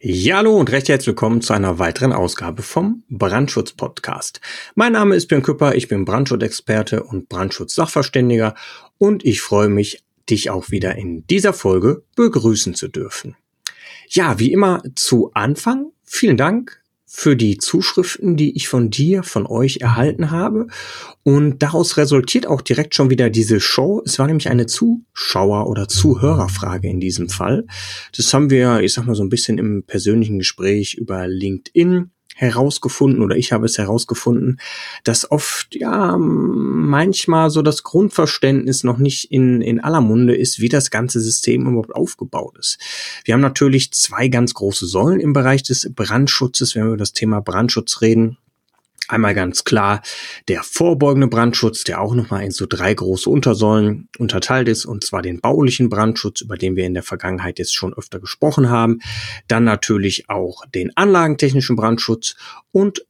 Ja, hallo und recht herzlich willkommen zu einer weiteren Ausgabe vom Brandschutz Podcast. Mein Name ist Björn Küpper, ich bin Brandschutzexperte und Brandschutzsachverständiger und ich freue mich, dich auch wieder in dieser Folge begrüßen zu dürfen. Ja, wie immer zu Anfang, vielen Dank für die Zuschriften, die ich von dir, von euch erhalten habe. Und daraus resultiert auch direkt schon wieder diese Show. Es war nämlich eine Zuschauer- oder Zuhörerfrage in diesem Fall. Das haben wir, ich sag mal, so ein bisschen im persönlichen Gespräch über LinkedIn herausgefunden oder ich habe es herausgefunden, dass oft ja manchmal so das Grundverständnis noch nicht in, in aller Munde ist, wie das ganze System überhaupt aufgebaut ist. Wir haben natürlich zwei ganz große Säulen im Bereich des Brandschutzes, wenn wir über das Thema Brandschutz reden. Einmal ganz klar der vorbeugende Brandschutz, der auch nochmal in so drei große Untersäulen unterteilt ist, und zwar den baulichen Brandschutz, über den wir in der Vergangenheit jetzt schon öfter gesprochen haben. Dann natürlich auch den anlagentechnischen Brandschutz und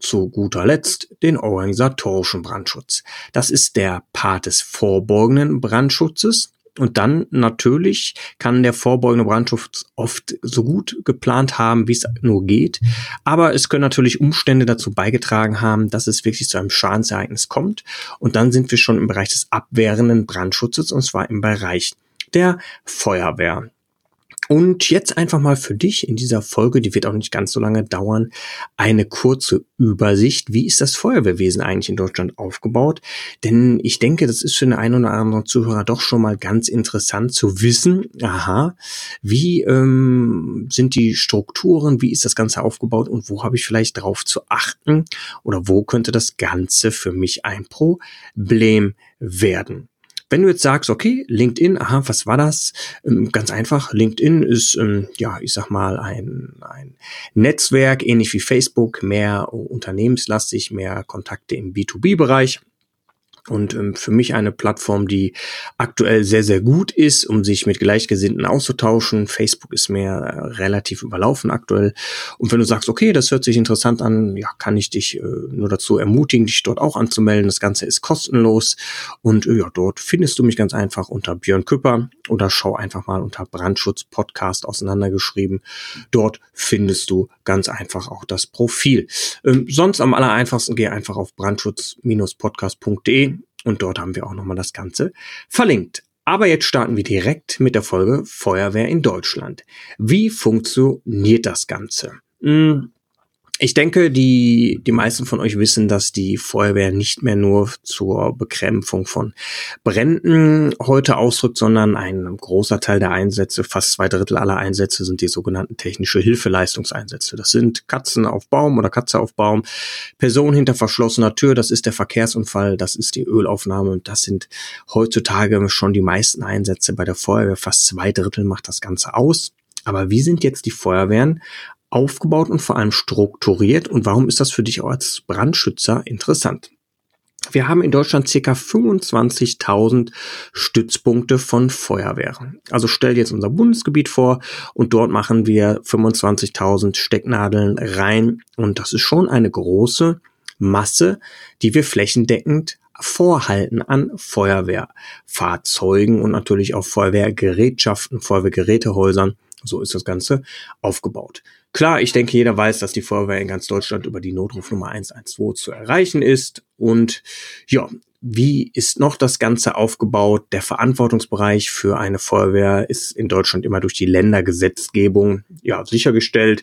zu guter Letzt den organisatorischen Brandschutz. Das ist der Part des vorbeugenden Brandschutzes. Und dann natürlich kann der vorbeugende Brandschutz oft so gut geplant haben, wie es nur geht. Aber es können natürlich Umstände dazu beigetragen haben, dass es wirklich zu einem Schadensereignis kommt. Und dann sind wir schon im Bereich des abwehrenden Brandschutzes und zwar im Bereich der Feuerwehr. Und jetzt einfach mal für dich in dieser Folge, die wird auch nicht ganz so lange dauern, eine kurze Übersicht. Wie ist das Feuerwehrwesen eigentlich in Deutschland aufgebaut? Denn ich denke, das ist für den einen oder anderen Zuhörer doch schon mal ganz interessant zu wissen. Aha, wie ähm, sind die Strukturen? Wie ist das Ganze aufgebaut? Und wo habe ich vielleicht drauf zu achten? Oder wo könnte das Ganze für mich ein Problem werden? Wenn du jetzt sagst, okay, LinkedIn, aha, was war das? Ähm, ganz einfach, LinkedIn ist, ähm, ja, ich sag mal, ein, ein Netzwerk, ähnlich wie Facebook, mehr unternehmenslastig, mehr Kontakte im B2B-Bereich und ähm, für mich eine Plattform, die aktuell sehr, sehr gut ist, um sich mit Gleichgesinnten auszutauschen. Facebook ist mir äh, relativ überlaufen aktuell. Und wenn du sagst, okay, das hört sich interessant an, ja, kann ich dich äh, nur dazu ermutigen, dich dort auch anzumelden. Das Ganze ist kostenlos und äh, ja, dort findest du mich ganz einfach unter Björn Küpper oder schau einfach mal unter Brandschutz Podcast auseinandergeschrieben. Dort findest du ganz einfach auch das Profil. Ähm, sonst am aller einfachsten geh einfach auf brandschutz-podcast.de und dort haben wir auch nochmal das Ganze verlinkt. Aber jetzt starten wir direkt mit der Folge Feuerwehr in Deutschland. Wie funktioniert das Ganze? Hm, ich denke, die, die meisten von euch wissen, dass die Feuerwehr nicht mehr nur zur Bekämpfung von Bränden heute ausrückt, sondern ein großer Teil der Einsätze, fast zwei Drittel aller Einsätze sind die sogenannten technische Hilfeleistungseinsätze. Das sind Katzen auf Baum oder Katze auf Baum, Person hinter verschlossener Tür, das ist der Verkehrsunfall, das ist die Ölaufnahme und das sind heutzutage schon die meisten Einsätze bei der Feuerwehr. Fast zwei Drittel macht das Ganze aus. Aber wie sind jetzt die Feuerwehren aufgebaut und vor allem strukturiert und warum ist das für dich auch als Brandschützer interessant? Wir haben in Deutschland circa 25.000 Stützpunkte von Feuerwehren. Also stell dir jetzt unser Bundesgebiet vor und dort machen wir 25.000 Stecknadeln rein und das ist schon eine große Masse, die wir flächendeckend vorhalten an Feuerwehrfahrzeugen und natürlich auch Feuerwehrgerätschaften, Feuerwehrgerätehäusern. So ist das Ganze aufgebaut. Klar, ich denke, jeder weiß, dass die Feuerwehr in ganz Deutschland über die Notrufnummer 112 zu erreichen ist. Und ja, wie ist noch das Ganze aufgebaut? Der Verantwortungsbereich für eine Feuerwehr ist in Deutschland immer durch die Ländergesetzgebung ja sichergestellt.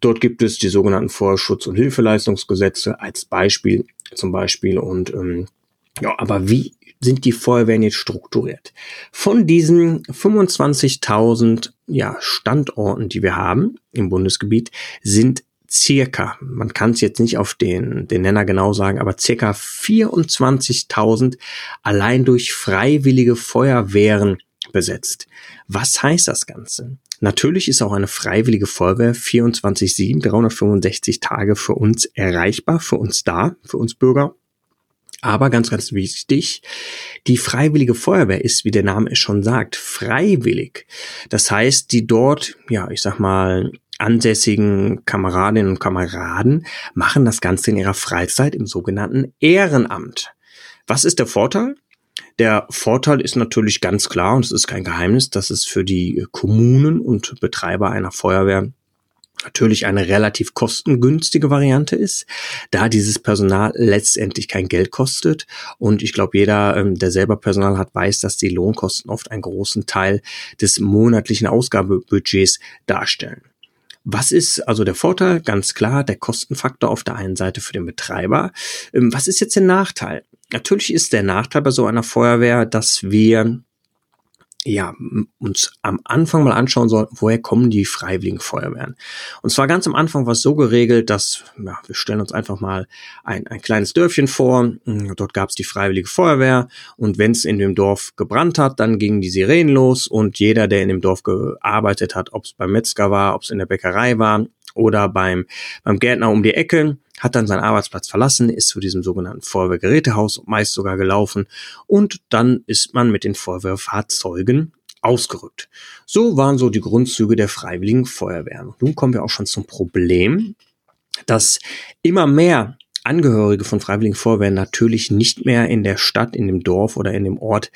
Dort gibt es die sogenannten Feuerschutz- und Hilfeleistungsgesetze als Beispiel zum Beispiel. Und ähm, ja, aber wie sind die Feuerwehren jetzt strukturiert? Von diesen 25.000 ja, Standorten, die wir haben im Bundesgebiet, sind circa, man kann es jetzt nicht auf den, den Nenner genau sagen, aber circa 24.000 allein durch freiwillige Feuerwehren besetzt. Was heißt das Ganze? Natürlich ist auch eine freiwillige Feuerwehr 24-7, 365 Tage für uns erreichbar, für uns da, für uns Bürger. Aber ganz, ganz wichtig, die freiwillige Feuerwehr ist, wie der Name es schon sagt, freiwillig. Das heißt, die dort, ja, ich sag mal, ansässigen Kameradinnen und Kameraden machen das Ganze in ihrer Freizeit im sogenannten Ehrenamt. Was ist der Vorteil? Der Vorteil ist natürlich ganz klar, und es ist kein Geheimnis, dass es für die Kommunen und Betreiber einer Feuerwehr natürlich eine relativ kostengünstige Variante ist, da dieses Personal letztendlich kein Geld kostet. Und ich glaube, jeder, ähm, der selber Personal hat, weiß, dass die Lohnkosten oft einen großen Teil des monatlichen Ausgabebudgets darstellen. Was ist also der Vorteil? Ganz klar, der Kostenfaktor auf der einen Seite für den Betreiber. Ähm, was ist jetzt der Nachteil? Natürlich ist der Nachteil bei so einer Feuerwehr, dass wir ja, uns am Anfang mal anschauen sollten, woher kommen die freiwilligen Feuerwehren. Und zwar ganz am Anfang war es so geregelt, dass, ja, wir stellen uns einfach mal ein, ein kleines Dörfchen vor, dort gab es die freiwillige Feuerwehr. Und wenn es in dem Dorf gebrannt hat, dann gingen die Sirenen los. Und jeder, der in dem Dorf gearbeitet hat, ob es beim Metzger war, ob es in der Bäckerei war oder beim, beim Gärtner um die Ecke, hat dann seinen Arbeitsplatz verlassen, ist zu diesem sogenannten Feuerwehrgerätehaus meist sogar gelaufen und dann ist man mit den Feuerwehrfahrzeugen ausgerückt. So waren so die Grundzüge der freiwilligen Feuerwehren. Nun kommen wir auch schon zum Problem, dass immer mehr Angehörige von Freiwilligen Feuerwehren natürlich nicht mehr in der Stadt, in dem Dorf oder in dem Ort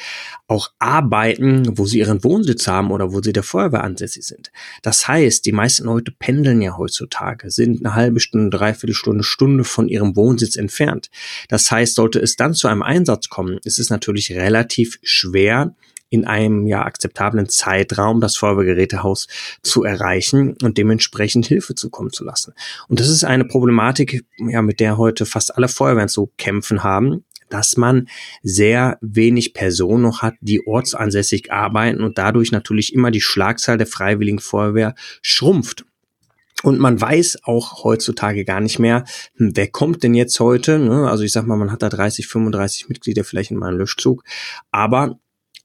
auch arbeiten, wo sie ihren Wohnsitz haben oder wo sie der Feuerwehr ansässig sind. Das heißt, die meisten Leute pendeln ja heutzutage, sind eine halbe Stunde, dreiviertel Stunde, Stunde von ihrem Wohnsitz entfernt. Das heißt, sollte es dann zu einem Einsatz kommen, ist es natürlich relativ schwer, in einem ja akzeptablen Zeitraum das Feuerwehrgerätehaus zu erreichen und dementsprechend Hilfe zukommen zu lassen. Und das ist eine Problematik, ja, mit der heute fast alle Feuerwehren zu kämpfen haben, dass man sehr wenig Personen noch hat, die ortsansässig arbeiten und dadurch natürlich immer die Schlagzahl der Freiwilligen Feuerwehr schrumpft. Und man weiß auch heutzutage gar nicht mehr, hm, wer kommt denn jetzt heute? Ne? Also ich sag mal, man hat da 30, 35 Mitglieder vielleicht in meinem Löschzug. Aber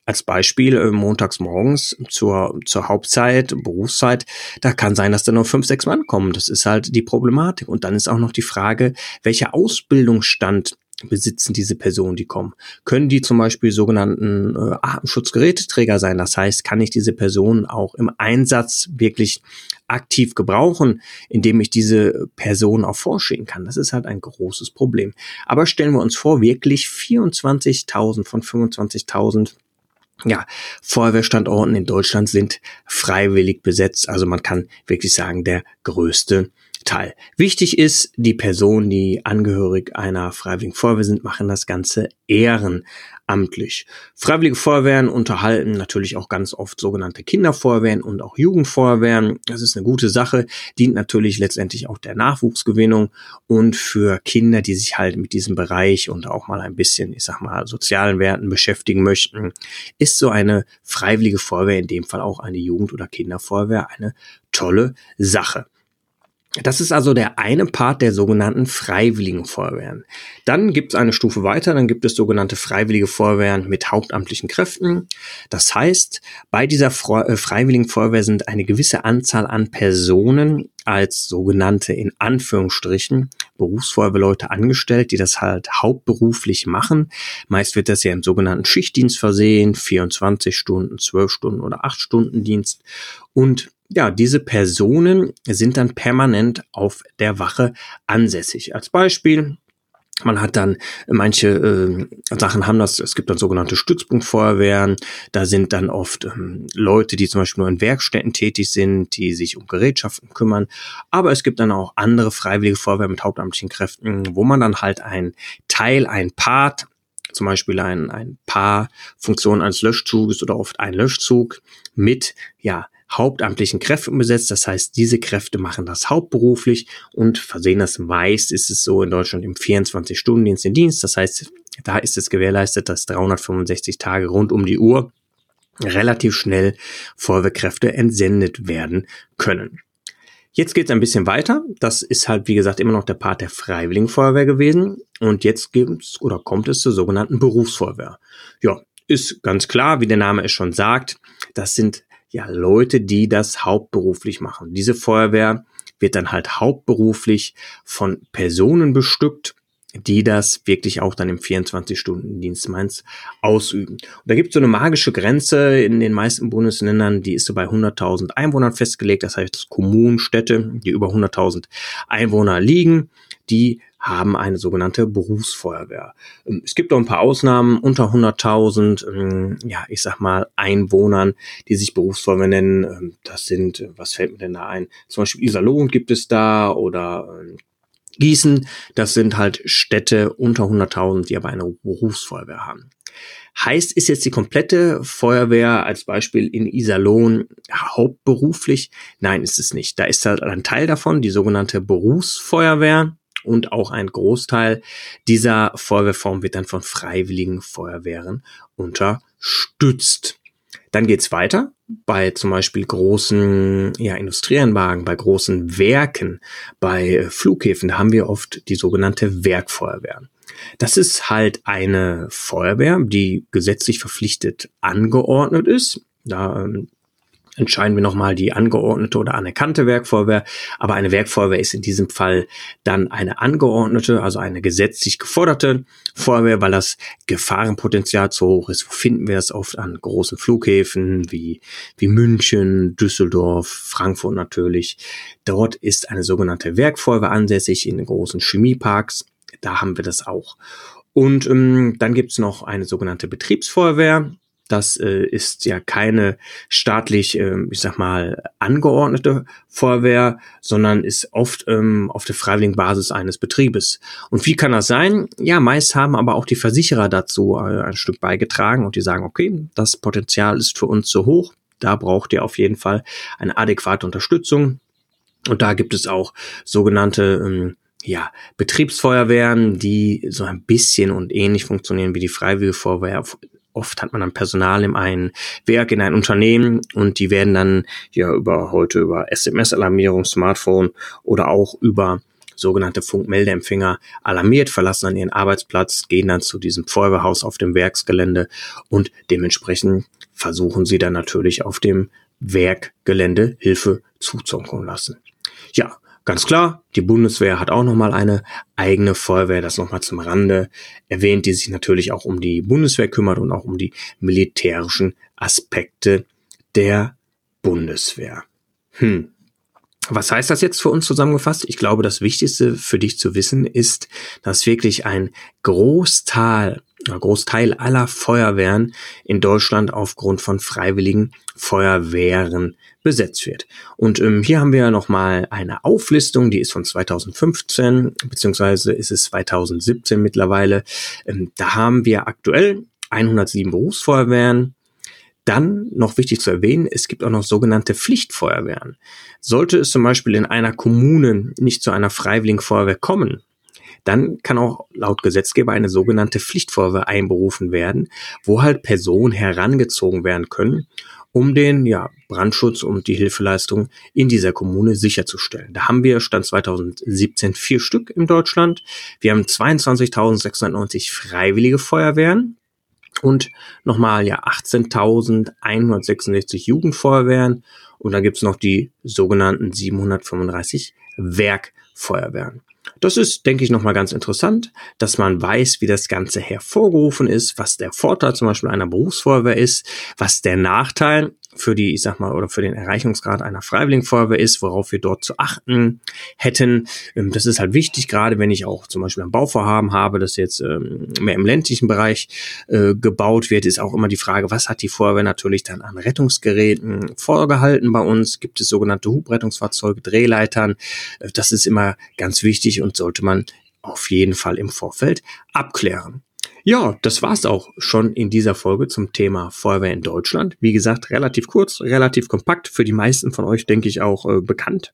als Beispiel äh, montags morgens zur, zur Hauptzeit, Berufszeit, da kann sein, dass da nur fünf, sechs Mann kommen. Das ist halt die Problematik. Und dann ist auch noch die Frage, welcher Ausbildungsstand besitzen diese Personen, die kommen? Können die zum Beispiel sogenannten äh, Atemschutzgeräteträger sein? Das heißt, kann ich diese Person auch im Einsatz wirklich aktiv gebrauchen, indem ich diese Person auch vorschicken kann? Das ist halt ein großes Problem. Aber stellen wir uns vor, wirklich 24.000 von 25.000 ja, Feuerwehrstandorten in Deutschland sind freiwillig besetzt. Also man kann wirklich sagen, der größte Teil. Wichtig ist, die Personen, die angehörig einer Freiwilligen Feuerwehr sind, machen das Ganze ehrenamtlich. Freiwillige Feuerwehren unterhalten natürlich auch ganz oft sogenannte Kinderfeuerwehren und auch Jugendfeuerwehren. Das ist eine gute Sache, dient natürlich letztendlich auch der Nachwuchsgewinnung und für Kinder, die sich halt mit diesem Bereich und auch mal ein bisschen, ich sag mal, sozialen Werten beschäftigen möchten, ist so eine Freiwillige Feuerwehr, in dem Fall auch eine Jugend- oder Kinderfeuerwehr, eine tolle Sache. Das ist also der eine Part der sogenannten freiwilligen Feuerwehren. Dann gibt es eine Stufe weiter, dann gibt es sogenannte freiwillige Feuerwehren mit hauptamtlichen Kräften. Das heißt, bei dieser äh, freiwilligen Feuerwehr sind eine gewisse Anzahl an Personen als sogenannte in Anführungsstrichen Berufsfeuerwehrleute angestellt, die das halt hauptberuflich machen. Meist wird das ja im sogenannten Schichtdienst versehen, 24 Stunden, 12 Stunden oder 8 Stunden Dienst. Und ja, diese Personen sind dann permanent auf der Wache ansässig. Als Beispiel, man hat dann manche äh, Sachen haben das, es gibt dann sogenannte Stützpunktfeuerwehren, da sind dann oft ähm, Leute, die zum Beispiel nur in Werkstätten tätig sind, die sich um Gerätschaften kümmern, aber es gibt dann auch andere freiwillige Feuerwehren mit hauptamtlichen Kräften, wo man dann halt ein Teil, ein Part zum Beispiel ein, ein paar Funktionen eines Löschzuges oder oft ein Löschzug mit, ja, hauptamtlichen Kräften besetzt. Das heißt, diese Kräfte machen das hauptberuflich und versehen das meist, ist es so in Deutschland im 24-Stunden-Dienst in Dienst. Das heißt, da ist es gewährleistet, dass 365 Tage rund um die Uhr relativ schnell Feuerwehrkräfte entsendet werden können. Jetzt geht es ein bisschen weiter. Das ist halt, wie gesagt, immer noch der Part der Freiwilligen Feuerwehr gewesen. Und jetzt gibt's oder kommt es zur sogenannten Berufsfeuerwehr. Ja, ist ganz klar, wie der Name es schon sagt. Das sind ja Leute, die das hauptberuflich machen. Diese Feuerwehr wird dann halt hauptberuflich von Personen bestückt, die das wirklich auch dann im 24-Stunden-Dienst meins ausüben. Und da gibt es so eine magische Grenze in den meisten Bundesländern, die ist so bei 100.000 Einwohnern festgelegt. Das heißt, Kommunen, Städte, die über 100.000 Einwohner liegen, die haben eine sogenannte Berufsfeuerwehr. Ähm, es gibt auch ein paar Ausnahmen unter 100.000, ähm, ja, ich sag mal Einwohnern, die sich Berufsfeuerwehr nennen. Ähm, das sind, was fällt mir denn da ein? Zum Beispiel Iserlohn gibt es da oder Gießen, das sind halt Städte unter 100.000, die aber eine Berufsfeuerwehr haben. Heißt, ist jetzt die komplette Feuerwehr als Beispiel in Iserlohn hauptberuflich? Nein, ist es nicht. Da ist halt ein Teil davon, die sogenannte Berufsfeuerwehr und auch ein Großteil dieser Feuerwehrform wird dann von freiwilligen Feuerwehren unterstützt. Dann geht's weiter bei zum Beispiel großen ja, Industrieanlagen, bei großen Werken, bei Flughäfen. Da haben wir oft die sogenannte Werkfeuerwehr. Das ist halt eine Feuerwehr, die gesetzlich verpflichtet angeordnet ist. Da ähm, entscheiden wir nochmal die angeordnete oder anerkannte Werkfeuerwehr. Aber eine Werkfeuerwehr ist in diesem Fall dann eine angeordnete, also eine gesetzlich geforderte Feuerwehr, weil das Gefahrenpotenzial zu hoch ist. Wo finden wir das oft an großen Flughäfen wie, wie München, Düsseldorf, Frankfurt natürlich. Dort ist eine sogenannte Werkfeuerwehr ansässig in den großen Chemieparks. Da haben wir das auch. Und ähm, dann gibt's noch eine sogenannte Betriebsfeuerwehr. Das äh, ist ja keine staatlich, äh, ich sag mal, angeordnete Feuerwehr, sondern ist oft ähm, auf der freiwilligen Basis eines Betriebes. Und wie kann das sein? Ja, meist haben aber auch die Versicherer dazu äh, ein Stück beigetragen und die sagen, okay, das Potenzial ist für uns zu hoch. Da braucht ihr auf jeden Fall eine adäquate Unterstützung. Und da gibt es auch sogenannte ähm, ja, Betriebsfeuerwehren, die so ein bisschen und ähnlich funktionieren wie die Freiwillige Feuerwehr Oft hat man dann Personal in ein Werk, in ein Unternehmen und die werden dann ja über heute über SMS-Alarmierung, Smartphone oder auch über sogenannte Funkmeldeempfänger alarmiert, verlassen dann ihren Arbeitsplatz, gehen dann zu diesem Feuerwehrhaus auf dem Werksgelände und dementsprechend versuchen sie dann natürlich auf dem Werkgelände Hilfe zuzogen lassen. Ja, Ganz klar, die Bundeswehr hat auch nochmal eine eigene Feuerwehr, das nochmal zum Rande erwähnt, die sich natürlich auch um die Bundeswehr kümmert und auch um die militärischen Aspekte der Bundeswehr. Hm. Was heißt das jetzt für uns zusammengefasst? Ich glaube, das Wichtigste für dich zu wissen ist, dass wirklich ein Großteil, Großteil aller Feuerwehren in Deutschland aufgrund von freiwilligen Feuerwehren besetzt wird. Und ähm, hier haben wir nochmal eine Auflistung, die ist von 2015, beziehungsweise ist es 2017 mittlerweile. Ähm, da haben wir aktuell 107 Berufsfeuerwehren, dann noch wichtig zu erwähnen, es gibt auch noch sogenannte Pflichtfeuerwehren. Sollte es zum Beispiel in einer Kommune nicht zu einer freiwilligen Feuerwehr kommen, dann kann auch laut Gesetzgeber eine sogenannte Pflichtfeuerwehr einberufen werden, wo halt Personen herangezogen werden können, um den ja, Brandschutz und die Hilfeleistung in dieser Kommune sicherzustellen. Da haben wir Stand 2017 vier Stück in Deutschland. Wir haben 22.690 freiwillige Feuerwehren und nochmal ja 18.166 Jugendfeuerwehren und dann gibt's noch die sogenannten 735 Werkfeuerwehren. Das ist, denke ich, nochmal ganz interessant, dass man weiß, wie das Ganze hervorgerufen ist, was der Vorteil zum Beispiel einer Berufsfeuerwehr ist, was der Nachteil für die, ich sag mal, oder für den Erreichungsgrad einer Freiwilligenfeuerwehr ist, worauf wir dort zu achten hätten. Ähm, das ist halt wichtig, gerade wenn ich auch zum Beispiel ein Bauvorhaben habe, das jetzt ähm, mehr im ländlichen Bereich äh, gebaut wird, ist auch immer die Frage, was hat die Feuerwehr natürlich dann an Rettungsgeräten vorgehalten bei uns? Gibt es sogenannte Hubrettungsfahrzeuge, Drehleitern? Äh, das ist immer ganz wichtig und sollte man auf jeden Fall im Vorfeld abklären. Ja, das war's auch schon in dieser Folge zum Thema Feuerwehr in Deutschland. Wie gesagt, relativ kurz, relativ kompakt, für die meisten von euch denke ich auch äh, bekannt.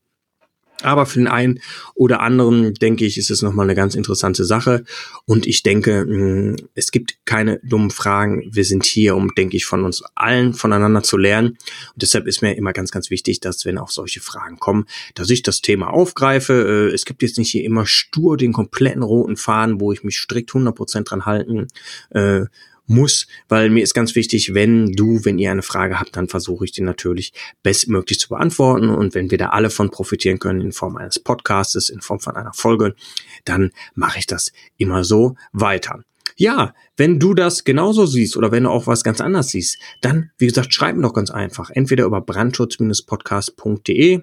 Aber für den einen oder anderen, denke ich, ist es nochmal eine ganz interessante Sache. Und ich denke, mm, es gibt keine dummen Fragen. Wir sind hier, um, denke ich, von uns allen voneinander zu lernen. Und deshalb ist mir immer ganz, ganz wichtig, dass wenn auch solche Fragen kommen, dass ich das Thema aufgreife. Äh, es gibt jetzt nicht hier immer stur den kompletten roten Faden, wo ich mich strikt 100% dran halten äh, muss, weil mir ist ganz wichtig, wenn du, wenn ihr eine Frage habt, dann versuche ich die natürlich bestmöglich zu beantworten. Und wenn wir da alle von profitieren können in Form eines Podcastes, in Form von einer Folge, dann mache ich das immer so weiter. Ja, wenn du das genauso siehst oder wenn du auch was ganz anderes siehst, dann, wie gesagt, schreib mir doch ganz einfach. Entweder über brandschutz-podcast.de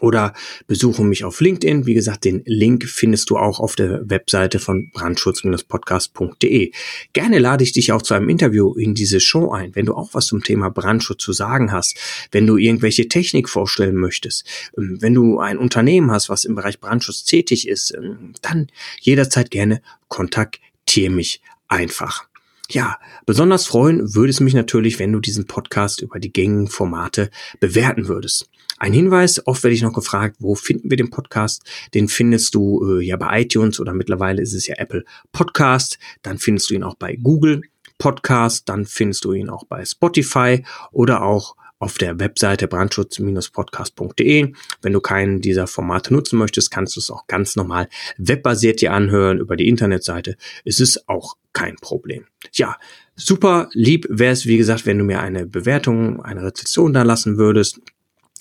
oder besuche mich auf LinkedIn. Wie gesagt, den Link findest du auch auf der Webseite von brandschutz-podcast.de. Gerne lade ich dich auch zu einem Interview in diese Show ein, wenn du auch was zum Thema Brandschutz zu sagen hast, wenn du irgendwelche Technik vorstellen möchtest, ähm, wenn du ein Unternehmen hast, was im Bereich Brandschutz tätig ist, ähm, dann jederzeit gerne kontaktiere mich einfach. Ja, besonders freuen würde es mich natürlich, wenn du diesen Podcast über die gängigen Formate bewerten würdest. Ein Hinweis, oft werde ich noch gefragt, wo finden wir den Podcast? Den findest du äh, ja bei iTunes oder mittlerweile ist es ja Apple Podcast. Dann findest du ihn auch bei Google Podcast. Dann findest du ihn auch bei Spotify oder auch auf der Webseite brandschutz-podcast.de. Wenn du keinen dieser Formate nutzen möchtest, kannst du es auch ganz normal webbasiert dir anhören über die Internetseite. Es ist auch kein Problem. Ja, super lieb wäre es, wie gesagt, wenn du mir eine Bewertung, eine Rezession da lassen würdest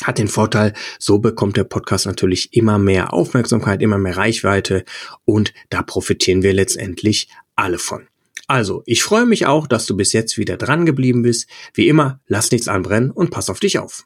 hat den Vorteil, so bekommt der Podcast natürlich immer mehr Aufmerksamkeit, immer mehr Reichweite und da profitieren wir letztendlich alle von. Also, ich freue mich auch, dass du bis jetzt wieder dran geblieben bist. Wie immer, lass nichts anbrennen und pass auf dich auf.